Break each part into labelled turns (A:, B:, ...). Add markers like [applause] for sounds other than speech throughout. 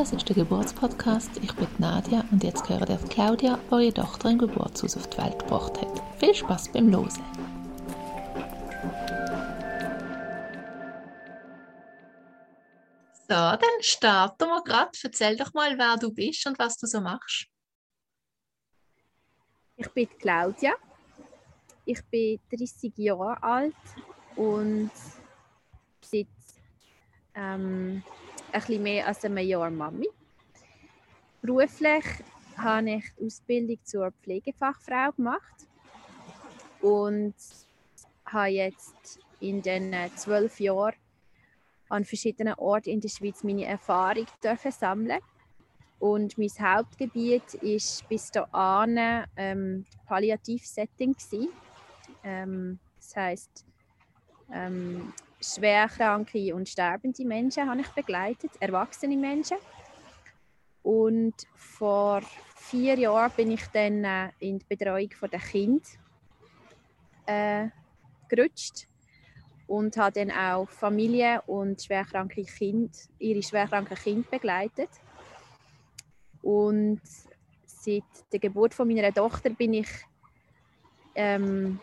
A: Das ist der Geburtspodcast. Ich bin Nadia und jetzt gehört ihr Claudia, die ihre Tochter im Geburtshaus auf die Welt gebracht hat. Viel Spaß beim Losen! So, dann starten wir gerade. Erzähl doch mal, wer du bist und was du so machst.
B: Ich bin Claudia. Ich bin 30 Jahre alt und seit ähm, ein bisschen mehr als einem Jahr Mami. Beruflich habe ich die Ausbildung zur Pflegefachfrau gemacht und habe jetzt in den zwölf Jahren an verschiedenen Orten in der Schweiz meine Erfahrung dürfen sammeln und mein Hauptgebiet ist bis dahin ähm, Palliativsetting ähm, das heißt ähm, schwerkranke und sterbende Menschen habe ich begleitet, erwachsene Menschen. Und vor vier Jahren bin ich dann äh, in die Betreuung der Kind äh, gerutscht und habe dann auch Familien und schwerkranke Kind, ihre schwerkranken Kinder begleitet. Und seit der Geburt von meiner Tochter bin ich ähm,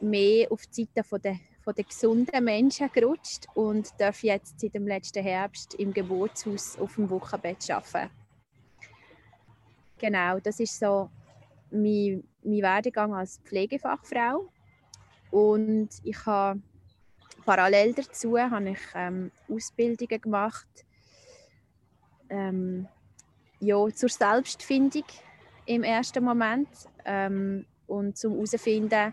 B: mehr auf die Seite der von den gesunden Menschen gerutscht und darf jetzt seit dem letzten Herbst im Geburtshaus auf dem Wochenbett arbeiten. Genau, das ist so mein, mein Werdegang als Pflegefachfrau. Und ich habe parallel dazu habe ich ähm, Ausbildungen gemacht ähm, ja, zur Selbstfindung im ersten Moment ähm, und zum herausfinden,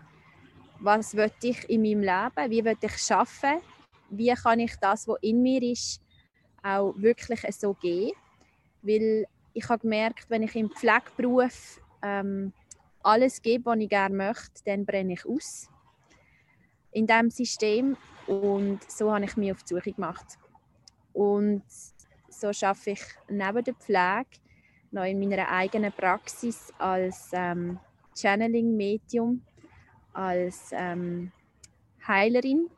B: was will ich in meinem Leben, wie will ich arbeiten, wie kann ich das, was in mir ist, auch wirklich so gehen. Weil ich habe gemerkt, wenn ich im Pflegeberuf ähm, alles gebe, was ich gerne möchte, dann brenne ich aus in diesem System. Und so habe ich mich auf die Suche gemacht. Und so arbeite ich neben der Pflege noch in meiner eigenen Praxis als ähm, Channeling-Medium als ähm, Heilerin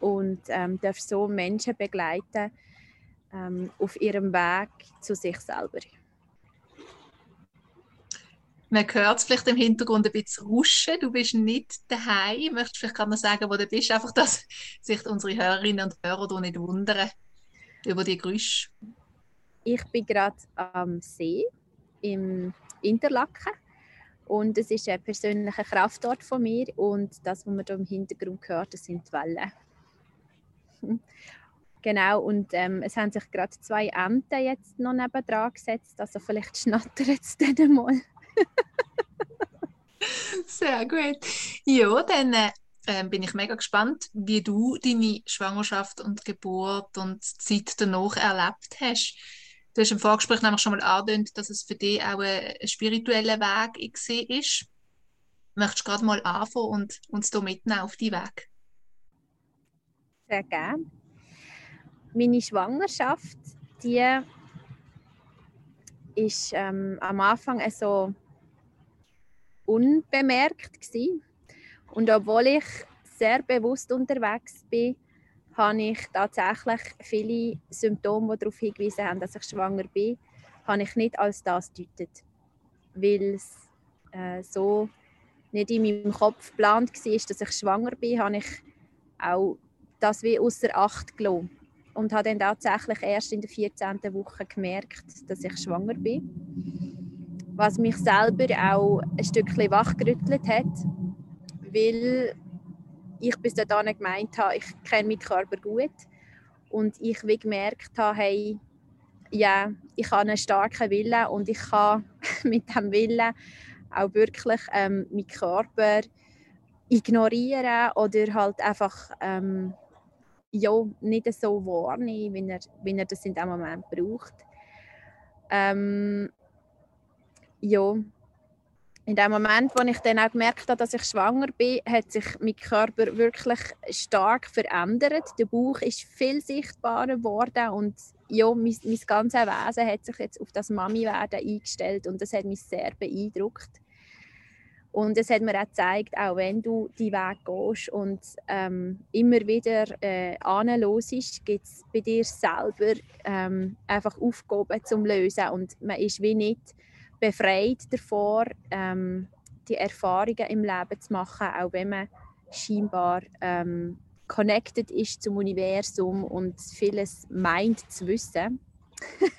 B: und ähm, darf so Menschen begleiten ähm, auf ihrem Weg zu sich selber.
A: Man hört es vielleicht im Hintergrund ein bisschen ruschen. Du bist nicht daheim. Möchtest du vielleicht gerade noch sagen, wo du bist? Einfach, dass sich unsere Hörerinnen und Hörer nicht wundern über die Geräusche.
B: Ich bin gerade am See im Interlaken und es ist ein persönlicher Kraftort von mir und das, was man hier im Hintergrund hört, das sind die Wellen. [laughs] genau, und ähm, es haben sich gerade zwei Enten jetzt noch nebendran gesetzt, also vielleicht schnattert es [laughs] dann mal.
A: Sehr gut. Ja, dann äh, bin ich mega gespannt, wie du deine Schwangerschaft und Geburt und Zeit danach erlebt hast. Du hast im Vorgespräch nämlich schon mal angedeutet, dass es für dich auch ein, spiritueller Weg ist. Möchtest du gerade mal anfangen und uns hier mitnehmen auf die Weg?
B: Sehr gerne. Meine Schwangerschaft, die ist ähm, am Anfang so unbemerkt gewesen. und obwohl ich sehr bewusst unterwegs bin, habe ich tatsächlich viele Symptome, die darauf hingewiesen haben, dass ich schwanger bin, habe ich nicht als das gedeutet. Weil es äh, so nicht in meinem Kopf geplant war, dass ich schwanger bin, habe ich auch das wie außer Acht gelassen. Und habe dann tatsächlich erst in der 14. Woche gemerkt, dass ich schwanger bin. Was mich selber auch ein Stückchen wachgerüttelt hat, weil ich bis dahin gemeint habe, ich kenne meinen Körper gut und ich wie gemerkt habe, hey, ja, ich habe einen starken Willen und ich kann [laughs] mit diesem Willen auch wirklich ähm, meinen Körper ignorieren oder halt einfach ähm, ja, nicht so wahrnehmen, wie er, wie er das in dem Moment braucht. Ähm, ja, in dem Moment, wo ich dann auch gemerkt habe, dass ich schwanger bin, hat sich mein Körper wirklich stark verändert. Der Bauch ist viel sichtbarer geworden und ja, mein, mein ganzes Wesen hat sich jetzt auf das Mami-Werden eingestellt und das hat mich sehr beeindruckt. Und es hat mir auch gezeigt, auch wenn du die Weg gehst und ähm, immer wieder äh, anlosest, gibt es bei dir selber ähm, einfach Aufgaben zum Lösen. Und man ist wie nicht befreit davor, ähm, die Erfahrungen im Leben zu machen, auch wenn man scheinbar ähm, connected ist zum Universum und vieles meint zu wissen. [laughs]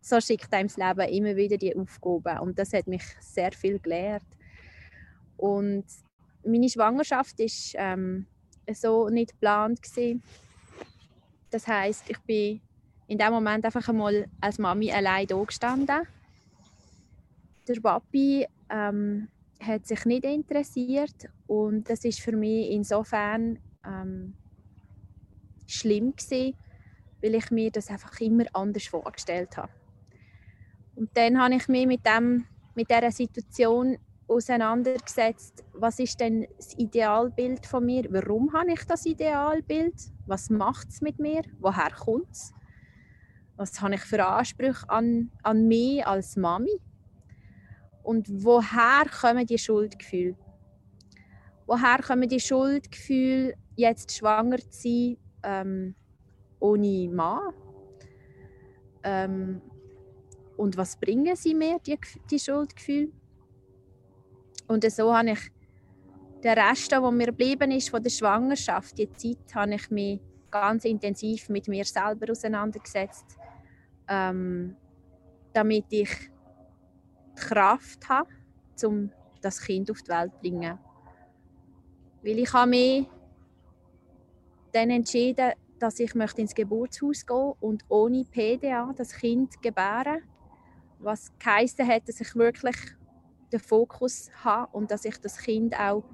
B: so schickt einem das Leben immer wieder die Aufgaben und das hat mich sehr viel gelehrt. Und meine Schwangerschaft ist ähm, so nicht geplant gewesen. Das heißt, ich bin in dem Moment einfach einmal als Mami allein da gestanden. Der Papi ähm, hat sich nicht interessiert und das ist für mich insofern ähm, schlimm gewesen, weil ich mir das einfach immer anders vorgestellt habe. Und dann habe ich mich mit dem mit dieser Situation auseinandergesetzt, was ist denn das Idealbild von mir? Warum habe ich das Idealbild? Was macht es mit mir? Woher kommt es? Was habe ich für Ansprüche an, an mich als Mami? Und woher kommen die Schuldgefühle? Woher kommen die Schuldgefühle, jetzt schwanger zu sein, ähm, ohne Mann? Ähm, und was bringen sie mir, die, die Schuldgefühle? Und so habe ich den Rest, der mir geblieben ist von der Schwangerschaft, die Zeit, habe ich mich ganz intensiv mit mir selber auseinandergesetzt, ähm, damit ich die Kraft habe, um das Kind auf die Welt zu bringen. Weil ich habe mich dann entschieden, dass ich möchte ins Geburtshaus gehen und ohne PDA das Kind gebären, was geheißen hat, dass ich wirklich den Fokus habe und dass ich das Kind auch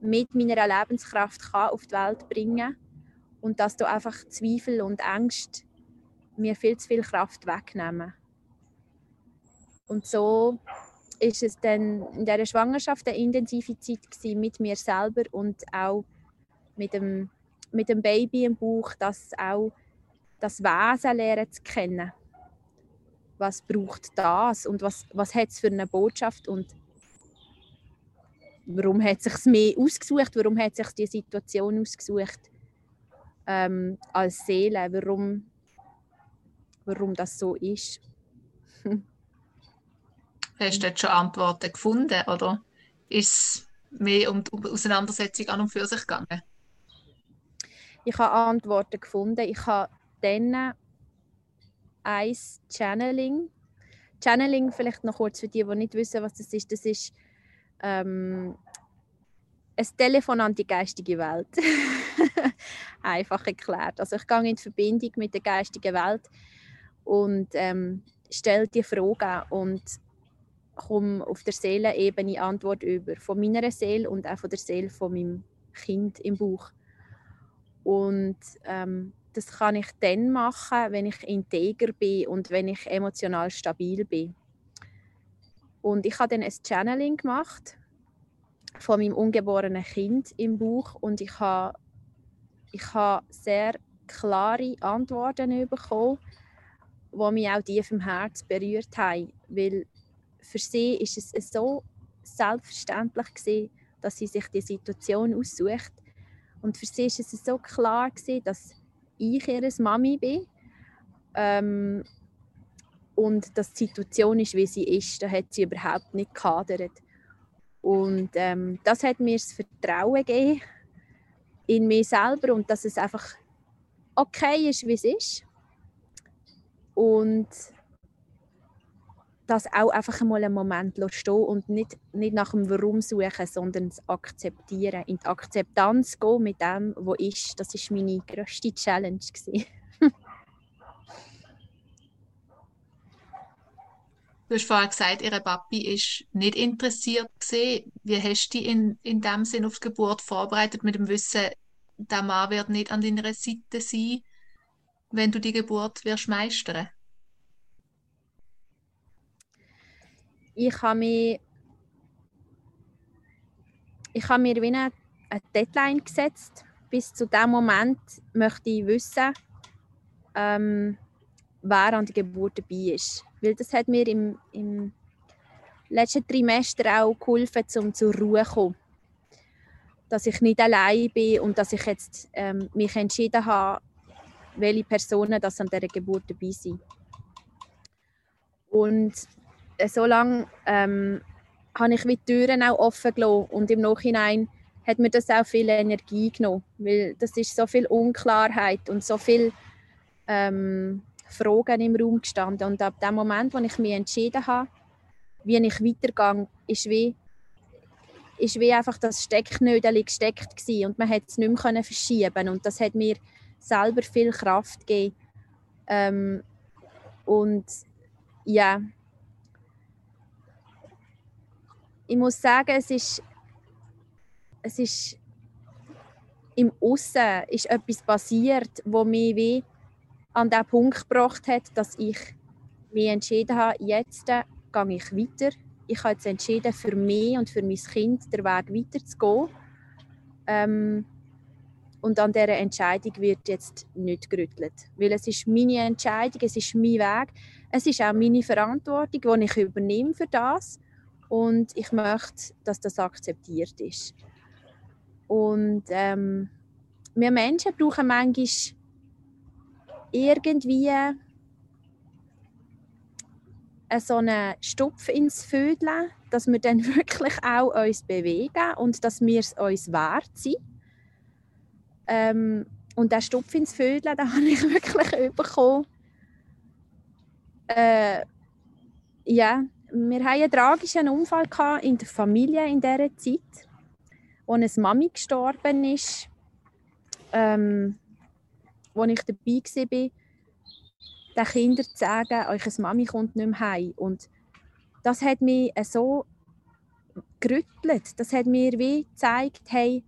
B: mit meiner Lebenskraft kann auf die Welt bringen und dass da einfach Zweifel und Ängste mir viel zu viel Kraft wegnehmen. Und so ist es dann in dieser Schwangerschaft eine intensive Zeit mit mir selber und auch mit dem, mit dem Baby im Bauch, das auch das Wesen lernen zu kennen was braucht das und was, was hat es für eine Botschaft und warum hat es sich mehr ausgesucht, warum hat sich die Situation ausgesucht ähm, als Seele, warum, warum das so ist. [laughs]
A: Hast du jetzt schon Antworten gefunden oder ist es mehr um die Auseinandersetzung an und für sich gegangen?
B: Ich habe Antworten gefunden. Ich habe dann eins Channeling. Channeling, vielleicht noch kurz für die, die nicht wissen, was das ist. Das ist ähm, ein Telefon an die geistige Welt. [laughs] Einfach erklärt. Also ich gehe in Verbindung mit der geistigen Welt und ähm, stelle die Fragen und komme auf der Seelenebene Antwort über. Von meiner Seele und auch von der Seele von meinem Kind im Bauch. Und ähm, das kann ich dann machen, wenn ich integer bin und wenn ich emotional stabil bin. Und ich habe dann ein Channeling gemacht von meinem ungeborenen Kind im Bauch und ich habe, ich habe sehr klare Antworten bekommen, die mich auch tief im Herz berührt haben, weil für sie ist es so selbstverständlich gewesen, dass sie sich die Situation aussucht und für sie ist es so klar gewesen, dass ich ihre Mami bin. Ähm, und dass die Situation ist, wie sie ist, da hat sie überhaupt nicht gekadert. Und ähm, das hat mir das Vertrauen gegeben in mich selber und dass es einfach okay ist, wie es ist. Und das auch einfach einmal einen Moment stehen und nicht, nicht nach dem Warum suchen, sondern es akzeptieren, in die Akzeptanz gehen mit dem, was ist. Das war meine grösste Challenge. [laughs]
A: Du hast vorhin gesagt, Ihre Papi ist nicht interessiert gewesen. Wie hast du dich in, in dem Sinn auf die Geburt vorbereitet, mit dem Wissen, der Mann wird nicht an deiner Seite sein, wenn du die Geburt wirst meistern?
B: Ich habe mir, ich habe mir wie eine, eine Deadline gesetzt. Bis zu dem Moment möchte ich wissen, ähm, wer an der Geburt dabei ist. Weil das hat mir im, im letzten Trimester auch geholfen, um zur Ruhe zu kommen. Dass ich nicht allein bin und dass ich jetzt ähm, mich entschieden habe, welche Personen das an dieser Geburt dabei sind. Und so lange ähm, habe ich die Türen auch offen gelassen. Und im Nachhinein hat mir das auch viel Energie genommen, weil das ist so viel Unklarheit und so viel ähm, Fragen im Raum gestanden. Und ab dem Moment, wo ich mich entschieden habe, wie ich weitergehe, ist wie, ist wie einfach das Stecknödel gesteckt gewesen und man hat es nicht mehr verschieben und das hat mir selber viel Kraft gegeben. Ähm, und ja ich muss sagen es ist es ist im Aussen ist etwas passiert, wo mich wie an den Punkt gebracht hat, dass ich mich entschieden habe, jetzt gehe ich weiter. Ich habe jetzt entschieden, für mich und für mein Kind den Weg weiterzugehen. Ähm, und an dieser Entscheidung wird jetzt nicht gerüttelt. Weil es ist meine Entscheidung, es ist mein Weg, es ist auch meine Verantwortung, die ich übernehme für das. Und ich möchte, dass das akzeptiert ist. Und ähm, wir Menschen brauchen manchmal irgendwie so einen Stupf ins Vödeln, dass wir dann [laughs] wirklich auch uns bewegen und dass wir es uns wert sind. Ähm, und der Stupf ins Vödeln, [laughs] den habe ich wirklich bekommen. Äh, ja, wir hatten einen tragischen Unfall in der Familie in dieser Zeit, wo eine Mami gestorben ist. Ähm, als ich dabei war, den Kindern zu sagen, eure Mami kommt nicht mehr heim. Und das hat mich so gerüttelt. Das hat mir wie gezeigt, hey,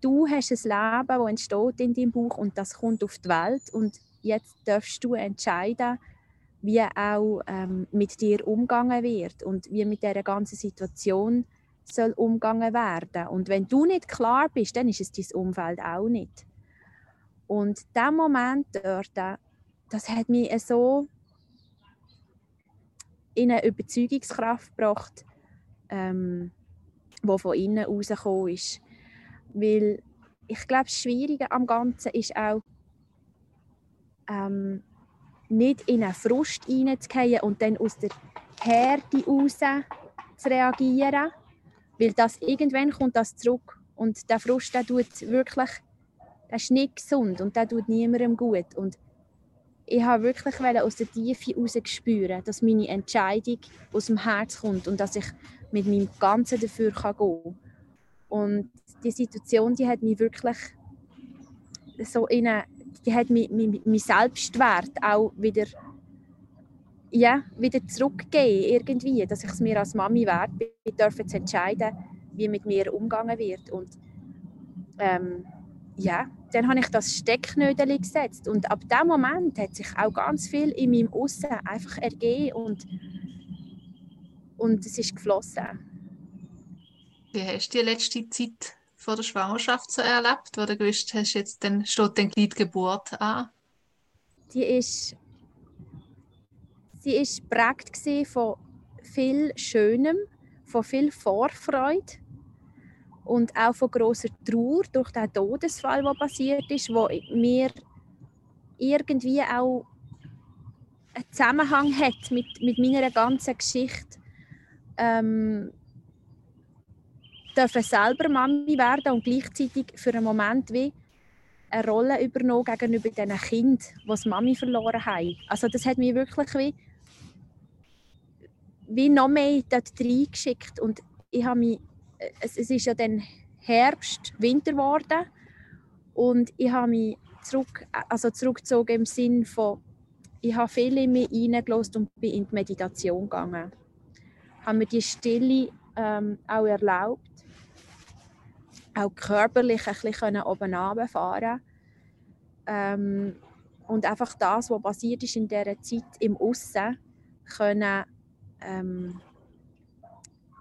B: du hast ein Leben, das entsteht in deinem Bauch und das kommt auf die Welt und jetzt darfst du entscheiden, wie auch ähm, mit dir umgegangen wird und wie mit dieser ganzen Situation soll umgegangen werden. Und wenn du nicht klar bist, dann ist es dein Umfeld auch nicht. Und der Moment dort, das hat mich so in eine Überzeugungskraft gebracht, ähm, die von innen rausgekommen ist. Weil ich glaube, das Schwierige am Ganzen ist auch, ähm, nicht in einen Frust reinzugehen und dann aus der Härte raus zu reagieren, weil das irgendwann kommt das zurück und der Frust der tut wirklich das ist nicht gesund und das tut niemandem gut. Und ich habe wirklich aus der Tiefe heraus spüren, dass meine Entscheidung aus dem Herz kommt und dass ich mit meinem Ganzen dafür gehen kann. Und die Situation, die hat mich wirklich so in eine, die hat mein Selbstwert auch wieder ja, wieder zurückgegeben irgendwie, dass ich es mir als Mami wert bin, dürfen zu entscheiden, wie mit mir umgegangen wird und ähm, ja, dann habe ich das Stecknödel gesetzt und ab dem Moment hat sich auch ganz viel in meinem Aussen einfach ergeben und, und es ist geflossen.
A: Wie hast du die letzte Zeit vor der Schwangerschaft so erlebt, wo du gewusst hast, jetzt dann steht dann die Geburt an?
B: Die ist, sie ist geprägt von viel Schönem, von viel Vorfreude und auch von großer Trauer durch den Todesfall, der passiert ist, wo mir irgendwie auch einen Zusammenhang hat mit, mit meiner ganzen Geschichte. Ähm, dürfen selber Mami werden und gleichzeitig für einen Moment wie eine Rolle übernommen gegenüber diesen die die Mami verloren haben. Also das hat mich wirklich wie, wie noch mehr dort reingeschickt und ich habe mich es, es ist ja dann Herbst, Winter geworden und ich habe mich zurück, also zurückgezogen im Sinn von, ich habe viel in mich hineingelassen und bin in die Meditation gegangen. Ich habe mir die Stille ähm, auch erlaubt, auch körperlich ein bisschen oben runterfahren ähm, und einfach das, was passiert ist in dieser Zeit im Aussen, können ähm,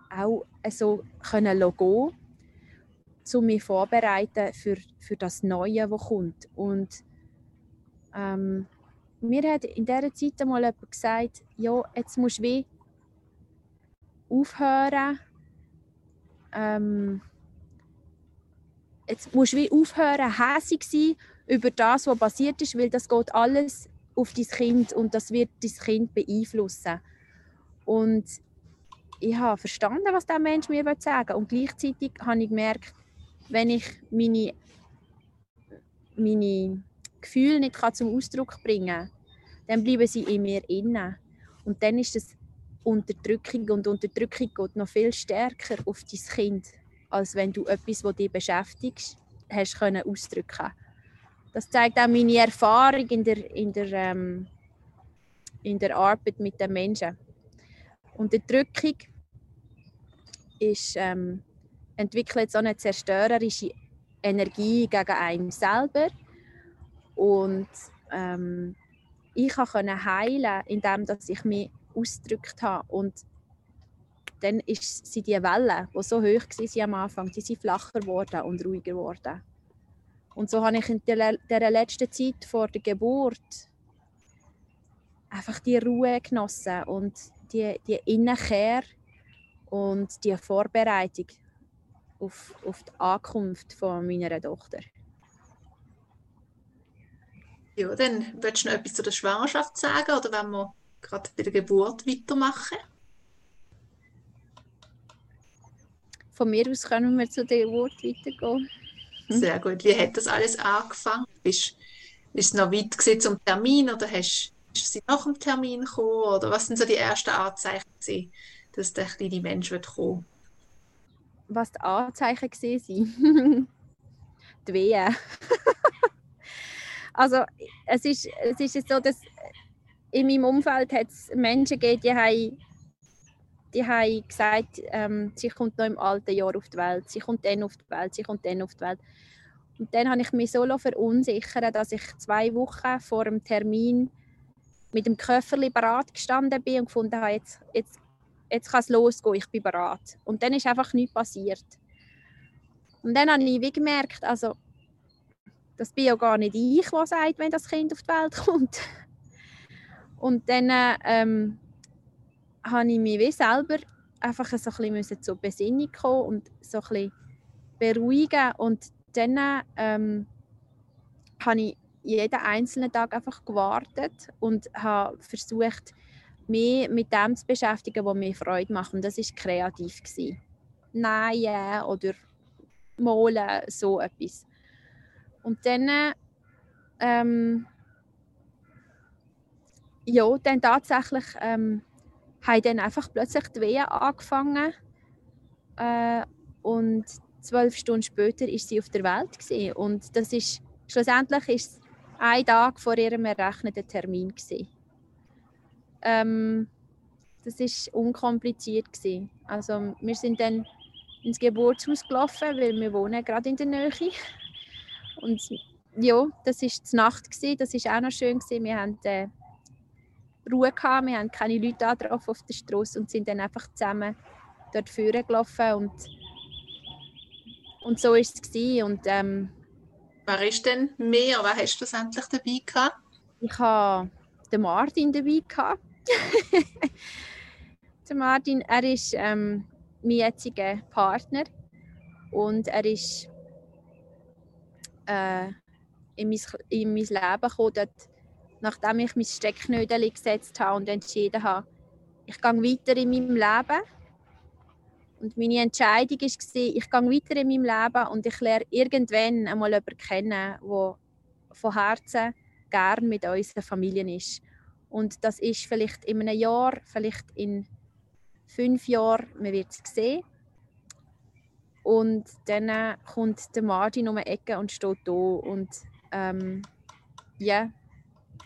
B: auch so können gehen um mich vorbereiten für, für das Neue, das kommt. Und ähm, mir hat in dieser Zeit einmal jemand gesagt, ja, jetzt musst du wie aufhören, ähm, jetzt musst du wie aufhören, hässig sein über das, was passiert ist, weil das geht alles auf dein Kind und das wird dein Kind beeinflussen. Und ich habe verstanden, was der Mensch mir sagen will. Und gleichzeitig habe ich gemerkt, wenn ich meine, meine Gefühle nicht zum Ausdruck bringen kann, dann bleiben sie in mir inne. Und dann ist es Unterdrückung und Unterdrückung geht noch viel stärker auf dein Kind, als wenn du etwas, das dich beschäftigt, hast können ausdrücken. Das zeigt auch meine Erfahrung in der, in der, ähm, in der Arbeit mit den Menschen. Unterdrückung ist, ähm, entwickelt so eine zerstörerische Energie gegen einen selber und ähm, ich konnte heilen, indem ich mich ausgedrückt habe. Und dann ist sie die Wellen, die so hoch waren am Anfang, die sind flacher geworden und ruhiger geworden. Und so habe ich in der, der letzten Zeit vor der Geburt einfach die Ruhe genossen und die, die Innenkehr und die Vorbereitung auf, auf die Ankunft von meiner Tochter.
A: Ja, dann willst du noch etwas zu der Schwangerschaft sagen oder wenn wir gerade bei der Geburt weitermachen?
B: Von mir aus können wir zu der Geburt weitergehen.
A: Hm? Sehr gut. Wie hat das alles angefangen? Bist, ist es noch weit zum Termin oder hast, hast du nach dem Termin gekommen? Oder was sind so die ersten Anzeichen, gewesen, dass der kleine Mensch wird kommen?
B: Was die Anzeichen waren? [laughs] die Wehen. [laughs] Also es ist, es ist so, dass in meinem Umfeld hat es Menschen gegeben, die haben, die haben gesagt, ähm, sie kommt noch im alten Jahr auf die Welt, sie kommt dann auf die Welt, sie kommt dann auf die Welt. Und dann habe ich mich so verunsichert, dass ich zwei Wochen vor dem Termin mit dem Köfferli bereit gestanden bin und gefunden habe, jetzt, jetzt, jetzt kann es losgehen, ich bin bereit. Und dann ist einfach nichts passiert. Und dann habe ich wie gemerkt, also das bin ja gar nicht ich, der sagt, wenn das Kind auf die Welt [laughs] kommt. Und dann ähm, habe ich mich wie selber einfach so ein bisschen zur Besinnung kommen und so ein bisschen beruhigen. Und dann ähm, habe ich jeden einzelnen Tag einfach gewartet und habe versucht, mich mit dem zu beschäftigen, was mir Freude macht. Und das war kreativ. Nähen oder malen, so etwas. Und dann, ähm, ja, dann tatsächlich ähm, haben dann einfach plötzlich die Wehen angefangen. Äh, und zwölf Stunden später ist sie auf der Welt gewesen. Und das ist schlussendlich ist es ein Tag vor ihrem errechneten Termin. Ähm, das ist unkompliziert gewesen. Also wir sind dann ins Geburtshaus gelaufen, weil wir wohnen gerade in der Nähe und ja, das war die Nacht, gewesen. das war auch noch schön. Gewesen. Wir hatten äh, Ruhe, gehabt. wir haben keine Leute angetroffen auf der Straße und sind dann einfach zusammen dort führen gelaufen. Und, und so war es. Gewesen. Und, ähm,
A: Wer ist denn mehr? Wer hast du endlich dabei gehabt?
B: Ich hatte den Martin dabei. Gehabt. [laughs] der Martin, er ist ähm, mein jetziger Partner und er ist äh, in, mein, in mein Leben gekommen, dort, nachdem ich mein Stecknödel gesetzt habe und entschieden habe, ich gehe weiter in meinem Leben. Und meine Entscheidung war, ich gehe weiter in meinem Leben und ich lerne irgendwann einmal jemanden kennen, der von Herzen gern mit unserer Familie ist. Und das ist vielleicht in einem Jahr, vielleicht in fünf Jahren, man wird es sehen. Und dann äh, kommt der Martin um die Ecke und steht da. Und ähm, ja,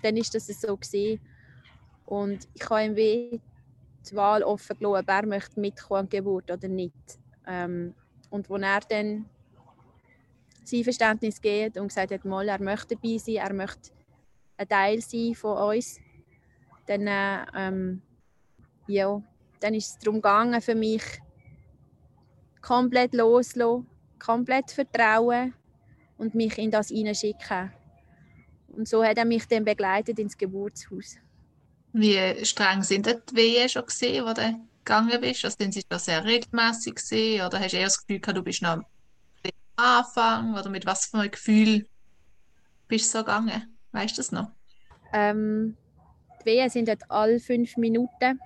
B: dann ist das so gesehen. Und ich habe ihm die Wahl offen gelassen, wer möchte mitkommen an die Geburt oder nicht. Ähm, und als er dann sein Verständnis geht und gesagt hat, mal, er möchte dabei sein, er möchte ein Teil sein von uns, dann, äh, ähm, ja, dann ist es darum gegangen für mich, komplett loslassen, komplett vertrauen und mich in das hineinschicken. Und so hat er mich dann begleitet ins Geburtshaus.
A: Wie streng sind die Wehen schon gesehen, wo der gegangen bist? Also sind sie da sehr regelmäßig gesehen oder hast du eher das Gefühl gehabt, du bist noch am Anfang oder mit was für einem Gefühl bist du so gegangen? Weißt du das noch?
B: Ähm, die Wehen sind dort alle fünf Minuten.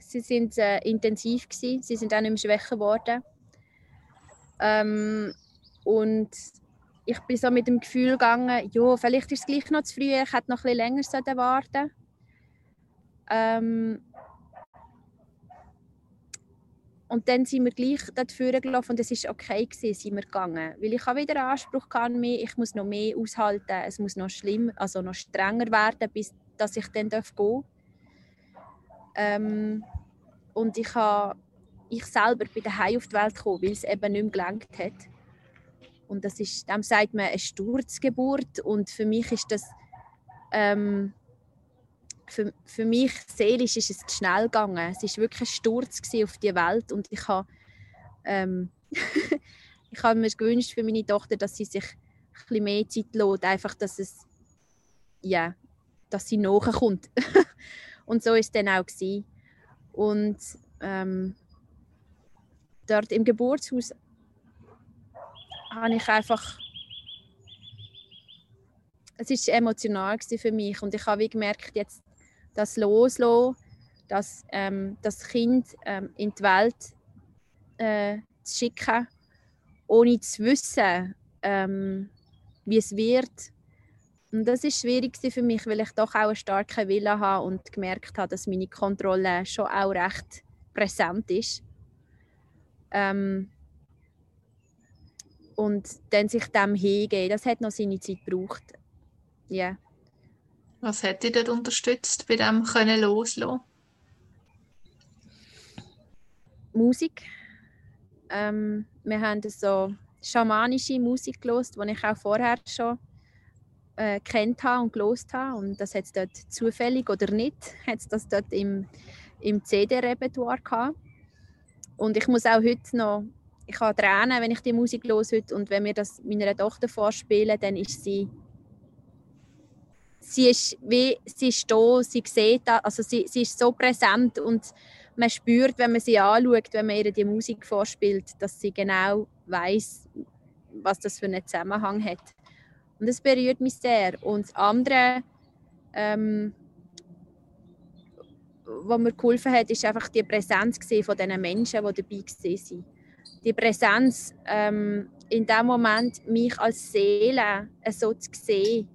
B: Sie sind äh, intensiv gewesen. Sie sind auch nicht mehr schwächer geworden. Ähm, und ich bin so mit dem Gefühl gegangen, ja, vielleicht ist es gleich noch zu früh, ich hätte noch ein bisschen länger warten ähm, und dann sind wir gleich dort gelaufen und es war okay, gewesen, sind wir gegangen. Weil ich habe wieder Anspruch an mich, ich muss noch mehr aushalten, es muss noch schlimm, also noch strenger werden, bis dass ich dann gehen darf. Ähm, und ich, habe, ich selber bin daheim auf die Welt gekommen, weil es eben nicht mehr gelangt hat. Und das ist, dem sagt man eine Sturzgeburt und für mich ist das ähm, für, für mich seelisch ist es zu schnell gegangen. Es ist wirklich ein Sturz auf die Welt und ich habe ähm, [laughs] ich habe mir gewünscht für meine Tochter, dass sie sich ein bisschen mehr Zeit lässt, einfach, dass es ja, dass sie nachkommt. [laughs] und so ist es dann auch gewesen. Und ähm, dort im Geburtshaus habe ich einfach es ist emotional für mich und ich habe gemerkt, jetzt das Loslassen, das, ähm, das Kind ähm, in die Welt äh, zu schicken, ohne zu wissen, ähm, wie es wird. Und das ist schwierig für mich, weil ich doch auch einen starken Willen habe und gemerkt habe, dass meine Kontrolle schon auch recht präsent ist. Ähm, und dann sich dem hingehen, das hat noch seine Zeit gebraucht. Ja. Yeah.
A: Was hat dich dort unterstützt, bei dem können loslassen?
B: Musik. Ähm, wir haben so schamanische Musik gelost, die ich auch vorher schon äh, kennt habe und gelost habe. Und das hat es dort zufällig oder nicht, hat es das dort im, im CD-Repertoire gehabt. Und ich muss auch heute noch, ich habe Tränen, wenn ich die Musik heute und wenn wir das meiner Tochter vorspielen, dann ist sie sie ist wie sie ist da, sie sieht das, also sie, sie ist so präsent und man spürt, wenn man sie anschaut, wenn man ihr die Musik vorspielt, dass sie genau weiß, was das für einen Zusammenhang hat. Und das berührt mich sehr. Und das andere, ähm, was mir geholfen hat, ist einfach die Präsenz von diesen Menschen, die dabei waren. Die Präsenz, ähm, in dem Moment mich als Seele so zu sehen,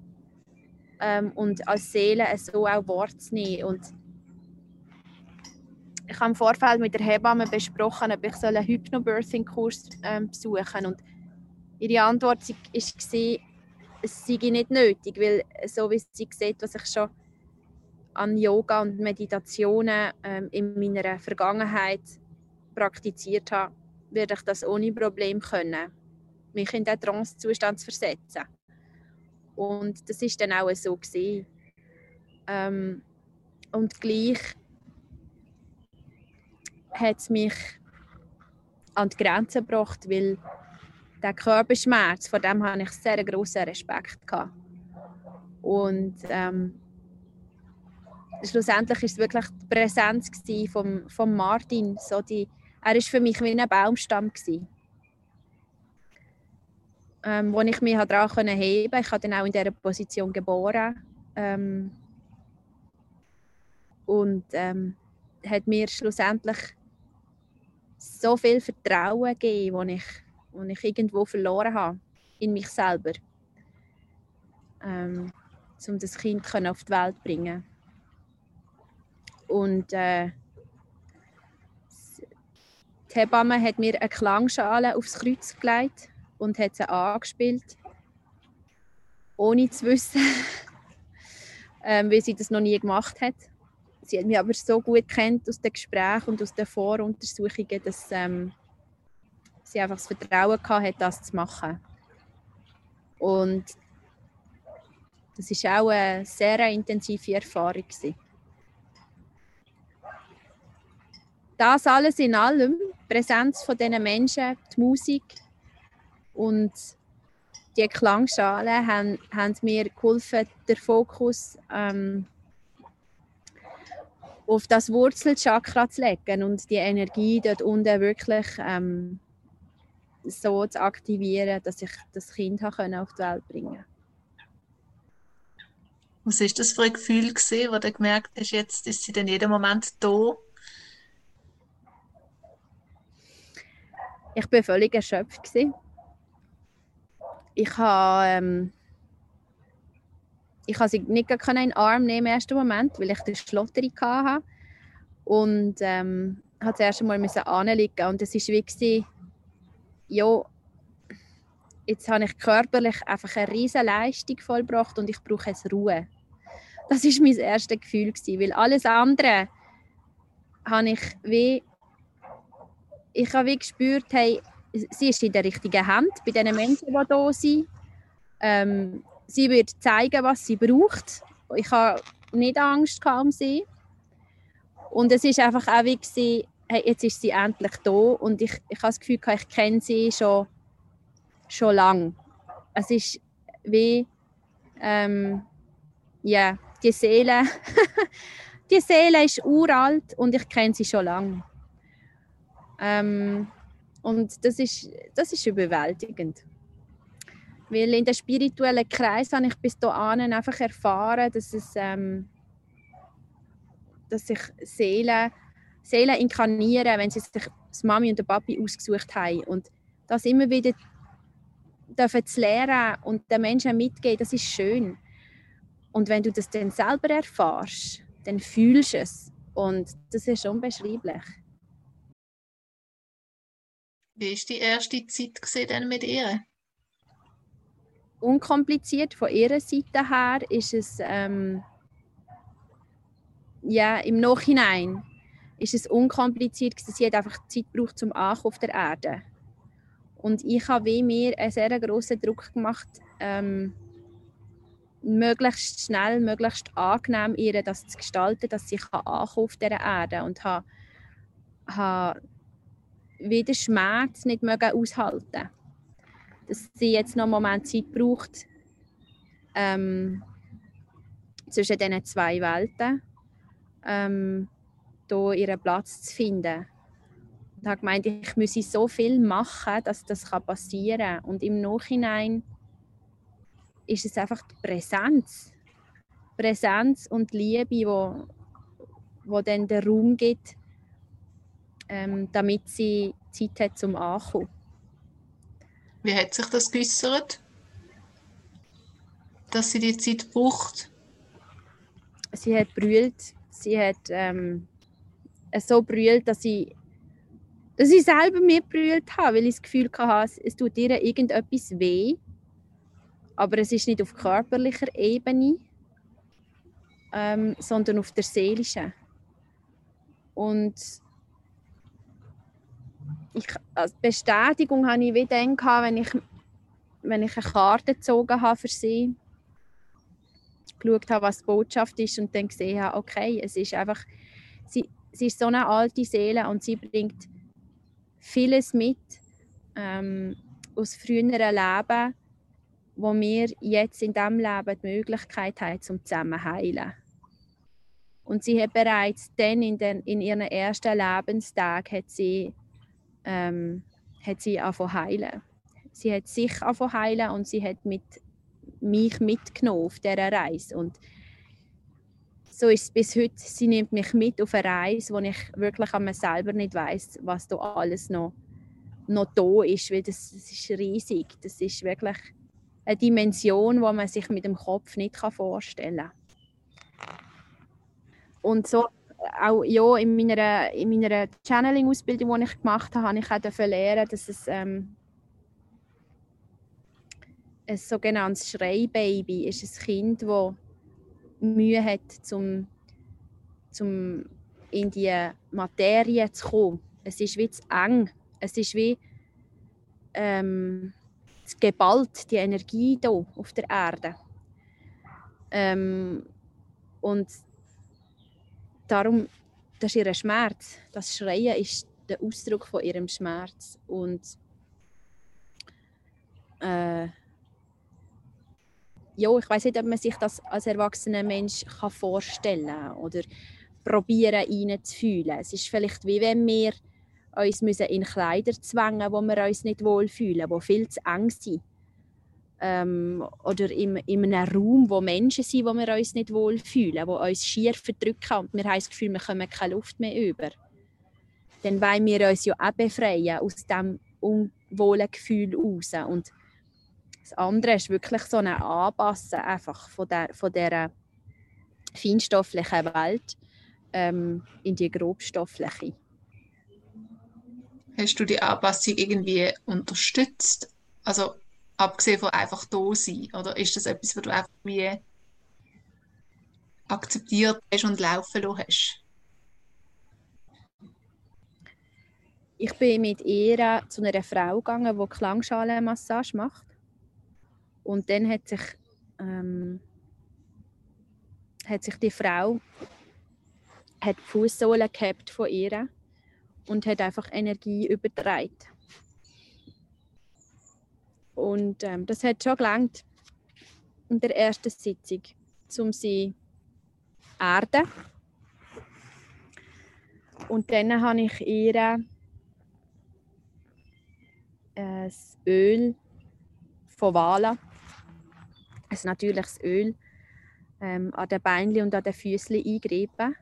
B: ähm, und als Seele so auch wahrzunehmen. Und ich habe im Vorfeld mit der Hebamme besprochen, ob ich einen Hypnobirthing-Kurs ähm, besuchen soll. Und ihre Antwort war, es sei nicht nötig, weil so wie sie sieht, was ich schon an Yoga und Meditationen ähm, in meiner Vergangenheit praktiziert habe, werde ich das ohne Problem können, mich in diesen Trance-Zustand zu versetzen. Und das ist dann auch so gesehen. Ähm, und gleich hat es mich an die Grenze gebracht, weil der Körperschmerz, vor dem hatte ich sehr großen Respekt gehabt. Und ähm, schlussendlich war es wirklich die Präsenz von vom Martin. So die, er war für mich wie ein Baumstamm gewesen ähm, wo ich mich daran heben konnte. Ich habe dann auch in dieser Position geboren. Ähm, und ähm, hat mir schlussendlich so viel Vertrauen gegeben, das ich, das ich irgendwo verloren habe in mich selber, ähm, um das Kind auf die Welt zu bringen. Und äh, die Hebamme hat mir eine Klangschale aufs Kreuz gelegt und hat sie angespielt, ohne zu wissen, [laughs] ähm, weil sie das noch nie gemacht hat. Sie hat mich aber so gut kennt aus den Gesprächen und aus den Voruntersuchungen, dass ähm, sie einfach das Vertrauen hatte, das zu machen. Und das war auch eine sehr intensive Erfahrung. Das alles in allem, die Präsenz von diesen Menschen, die Musik, und die Klangschalen haben, haben mir geholfen, den Fokus ähm, auf das Wurzelchakra zu legen und die Energie dort unten wirklich ähm, so zu aktivieren, dass ich das Kind auf die Welt bringen konnte.
A: Was ist das für ein Gefühl gewesen, du gemerkt hast, jetzt ist sie in jedem Moment da?
B: Ich bin völlig erschöpft gewesen. Ich habe ähm, ich konnte sie nicht in den Arm nehmen im ersten Moment, weil ich die Schlotterung hatte. Und ähm, musste zuerst einmal anliegen. Und es war wie, ja, jetzt habe ich körperlich einfach eine riesige Leistung vollbracht und ich brauche jetzt Ruhe. Das war mein erstes Gefühl, weil alles andere habe ich wie, ich habe wie gespürt, hey, sie ist in der richtigen Hand bei den Menschen, die hier sind. Ähm, sie wird zeigen, was sie braucht. Ich habe nicht Angst um sie. Und es ist einfach auch wie, gewesen, hey, jetzt ist sie endlich da und ich, ich habe das Gefühl, ich kenne sie schon schon lange. Es ist wie, ähm, ja, die Seele, [laughs] die Seele ist uralt und ich kenne sie schon lange. Ähm, und das ist, das ist überwältigend. Weil in den spirituellen Kreis habe ich bis dahin einfach erfahren, dass es ähm, dass sich Seelen, Seelen inkarnieren, wenn sie sich das Mami und der Papi ausgesucht haben. Und das immer wieder dürfen zu lernen und den Menschen mitgeben, das ist schön. Und wenn du das dann selber erfährst, dann fühlst du es. Und das ist unbeschreiblich.
A: Wie war die erste Zeit denn mit ihr?
B: Unkompliziert von ihrer Seite her ist es ähm, ja, im Nachhinein ist es unkompliziert. Sie hat einfach Zeit gebraucht zum Ankommen auf der Erde. Und ich habe wie mir einen sehr grossen Druck gemacht, ähm, möglichst schnell, möglichst angenehm ihr das zu gestalten, dass sie kann auf dieser Erde und habe, habe wie den Schmerz nicht mögen aushalten dass sie jetzt noch einen Moment Zeit braucht ähm, zwischen diesen zwei Welten ähm, hier ihren Platz zu finden und habe gemeint, ich müsse so viel machen, dass das passieren kann. Und im Nachhinein ist es einfach die Präsenz. Präsenz und Liebe, wo, wo dann den Raum gibt, ähm, damit sie Zeit hat zum Ankommen.
A: Wie hat sich das geäußert? Dass sie die Zeit braucht?
B: Sie hat brüllt. Sie hat ähm, so brüllt, dass ich dass ich selber mir brüllt habe, weil ich das Gefühl hatte, es tut ihr irgendetwas weh. Aber es ist nicht auf körperlicher Ebene, ähm, sondern auf der seelischen. Und ich, als Bestätigung habe ich wie dann gehabt, wenn ich, wenn ich eine Karte gezogen habe für sie, geschaut habe, was die Botschaft ist und dann gesehen habe, okay, es ist einfach, sie, sie ist so eine alte Seele und sie bringt vieles mit ähm, aus früheren Leben, wo wir jetzt in diesem Leben die Möglichkeit haben, zum zusammen heilen. Und sie hat bereits dann in, den, in ihren ersten Lebenstag hat sie, ähm, hat sie heilen. Sie hat sich angefangen heilen und sie hat mit mich mitgenommen auf dieser Reise. Und so ist es bis heute. Sie nimmt mich mit auf eine Reise, wo ich wirklich an mir selber nicht weiß, was da alles noch, noch da ist, weil das, das ist riesig. Das ist wirklich eine Dimension, wo man sich mit dem Kopf nicht vorstellen kann. Und so auch ja, in meiner, in meiner Channeling-Ausbildung, die ich gemacht habe, habe ich auch lernen, dass es ähm, ein sogenanntes Schreibaby ist ein Kind, das Mühe hat, zum, zum in die Materie zu kommen. Es ist wie zu eng. Es ist wie ähm, zu geballt, die Energie hier auf der Erde. Ähm, und darum, das ist ihr Schmerz. Das Schreien ist der Ausdruck von ihrem Schmerz. Und äh, ja, ich weiß nicht, ob man sich das als erwachsener Mensch kann vorstellen oder probieren reinzufühlen. Es ist vielleicht wie wenn wir uns müssen in Kleider zwängen, wo wir uns nicht wohlfühlen, wo viel zu eng sind. Ähm, oder in, in einem Raum, wo Menschen sind, wo wir uns nicht wohlfühlen, wo uns schier verdrücken und wir haben das Gefühl, wir kommen keine Luft mehr über. Dann wollen wir uns ja auch befreien aus diesem unwohlen Gefühl raus. Und das andere ist wirklich so ein Anpassen einfach von der, von dieser feinstofflichen Welt ähm, in die grobstoffliche.
A: Hast du die Anpassung irgendwie unterstützt? Also abgesehen von einfach da sein? Oder ist das etwas, was du einfach wie akzeptiert hast und laufen lassen hast?
B: Ich bin mit ihr zu einer Frau gegangen, die Klangschalenmassage macht. Und dann hat sich, ähm, hat sich die Frau hat die Fußsohle gehabt von ihr und hat einfach Energie übertragen. Und ähm, das hat schon gelangt in der ersten Sitzung, um sie erden. Und dann habe ich ihr ein Öl von Wala, ein natürliches Öl, ähm, an den Beinen und an den Füßen eingreifen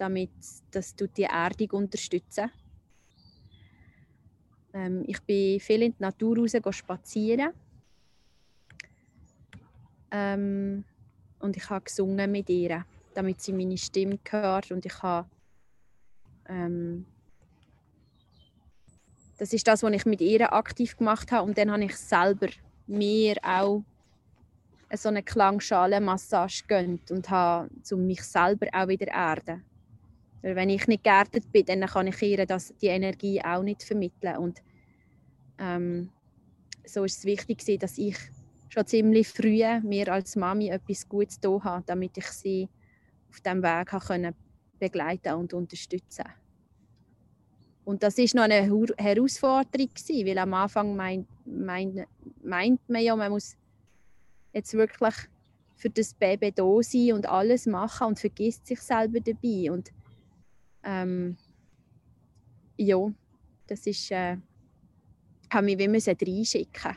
B: damit das die Erdung unterstützen. Ähm, ich bin viel in die Natur raus spazieren. Ähm, und ich habe gesungen mit ihr, damit sie meine Stimme hört. Und ich habe ähm, das ist das, was ich mit ihr aktiv gemacht habe. Und dann habe ich selber mir auch so eine Klangschalenmassage gönnt und habe zu mich selber auch wieder erden. Weil wenn ich nicht geerdet bin, dann kann ich ihr das, die Energie auch nicht vermitteln. Und ähm, so ist es wichtig, dass ich schon ziemlich früh mir als Mami etwas Gutes da habe, damit ich sie auf diesem Weg können begleiten und unterstützen und das ist noch eine Herausforderung gewesen, weil am Anfang meint, meint, meint man ja, man muss jetzt wirklich für das Baby da sein und alles machen und vergisst sich selber dabei und ähm, ja, das ist, äh, haben wir wie müssen reinschicken.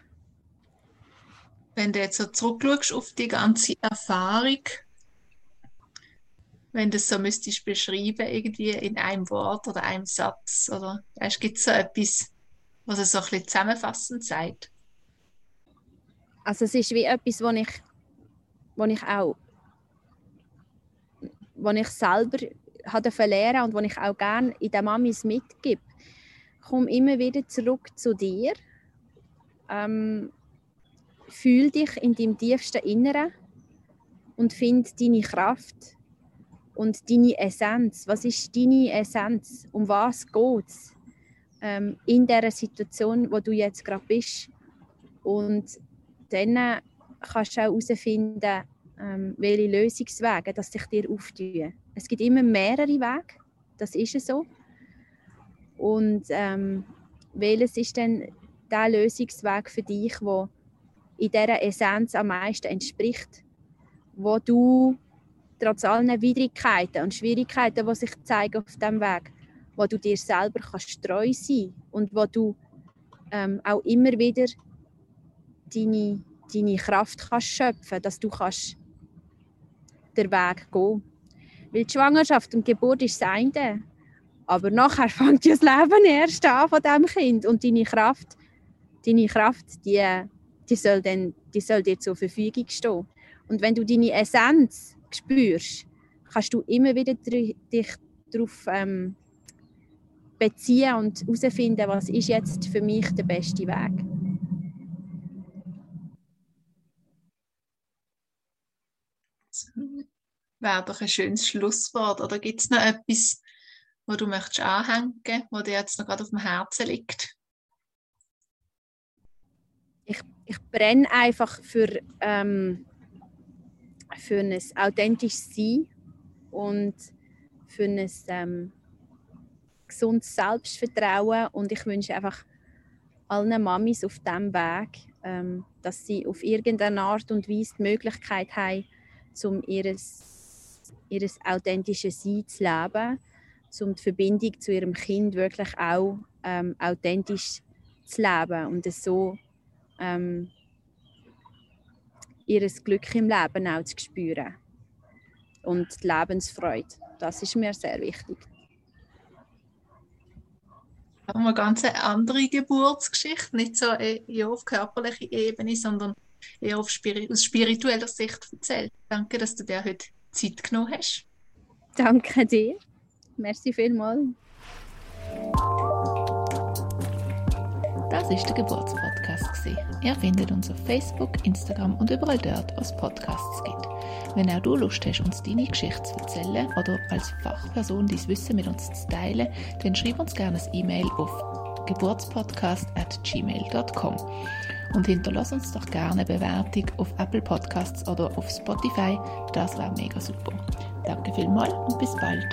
A: Wenn du jetzt so zurückschaust auf die ganze Erfahrung, wenn du es so müsstest beschreiben, irgendwie in einem Wort oder einem Satz, oder gibt es so etwas, was es so ein bisschen zusammenfassend sagt?
B: Also es ist wie etwas, wo ich, wo ich auch, wo ich selber habe lernen und was ich auch gerne in den Mamis mitgebe. Komm immer wieder zurück zu dir. Ähm, fühl dich in deinem tiefsten Inneren und find deine Kraft und deine Essenz. Was ist deine Essenz? Um was geht es ähm, in der Situation, wo du jetzt gerade bist? Und dann kannst du auch herausfinden, ähm, welche Lösungswege dass sich dir auftun. Es gibt immer mehrere Wege, das ist so. Und ähm, welches ist denn der Lösungsweg für dich, wo in dieser Essenz am meisten entspricht, wo du trotz allen Widrigkeiten und Schwierigkeiten, die sich zeigen auf dem Weg, wo du dir selber kannst treu sein und wo du ähm, auch immer wieder deine, deine Kraft kannst schöpfen, dass du kannst den Weg gehen. Weil Schwangerschaft und Geburt ist das eine. Aber nachher [laughs] fängt das Leben erst an von diesem Kind. Und deine Kraft, deine Kraft die, die, soll dann, die soll dir zur Verfügung stehen. Und wenn du deine Essenz spürst, kannst du immer wieder dich darauf ähm, beziehen und herausfinden, was ist jetzt für mich der beste Weg.
A: Wäre doch ein schönes Schlusswort. Oder gibt es noch etwas, wo du möchtest anhängen, wo dir jetzt noch gerade auf dem Herzen liegt?
B: Ich, ich brenne einfach für, ähm, für ein authentisches Sein und für ein ähm, gesundes Selbstvertrauen und ich wünsche einfach allen Mamis auf diesem Weg, ähm, dass sie auf irgendeine Art und Weise die Möglichkeit haben, um ihres ihr authentisches Sein zu leben, um die Verbindung zu ihrem Kind wirklich auch ähm, authentisch zu leben und so ähm, ihr Glück im Leben auch zu spüren und die Lebensfreude. Das ist mir sehr wichtig.
C: Eine ganz andere Geburtsgeschichte, nicht so eher auf körperlicher Ebene, sondern eher auf aus spiritueller Sicht erzählt. Danke, dass du dir heute Zeit genommen hast.
B: Danke dir. Merci vielmals.
A: Das ist der Geburtspodcast. Ihr findet uns auf Facebook, Instagram und überall dort, wo es Podcasts gibt. Wenn auch du Lust hast, uns deine Geschichte zu erzählen oder als Fachperson dein Wissen mit uns zu teilen, dann schreib uns gerne ein E-Mail auf geburtspodcast.gmail.com und hinterlass uns doch gerne eine Bewertung auf Apple Podcasts oder auf Spotify. Das wäre mega super. Danke vielmals und bis bald.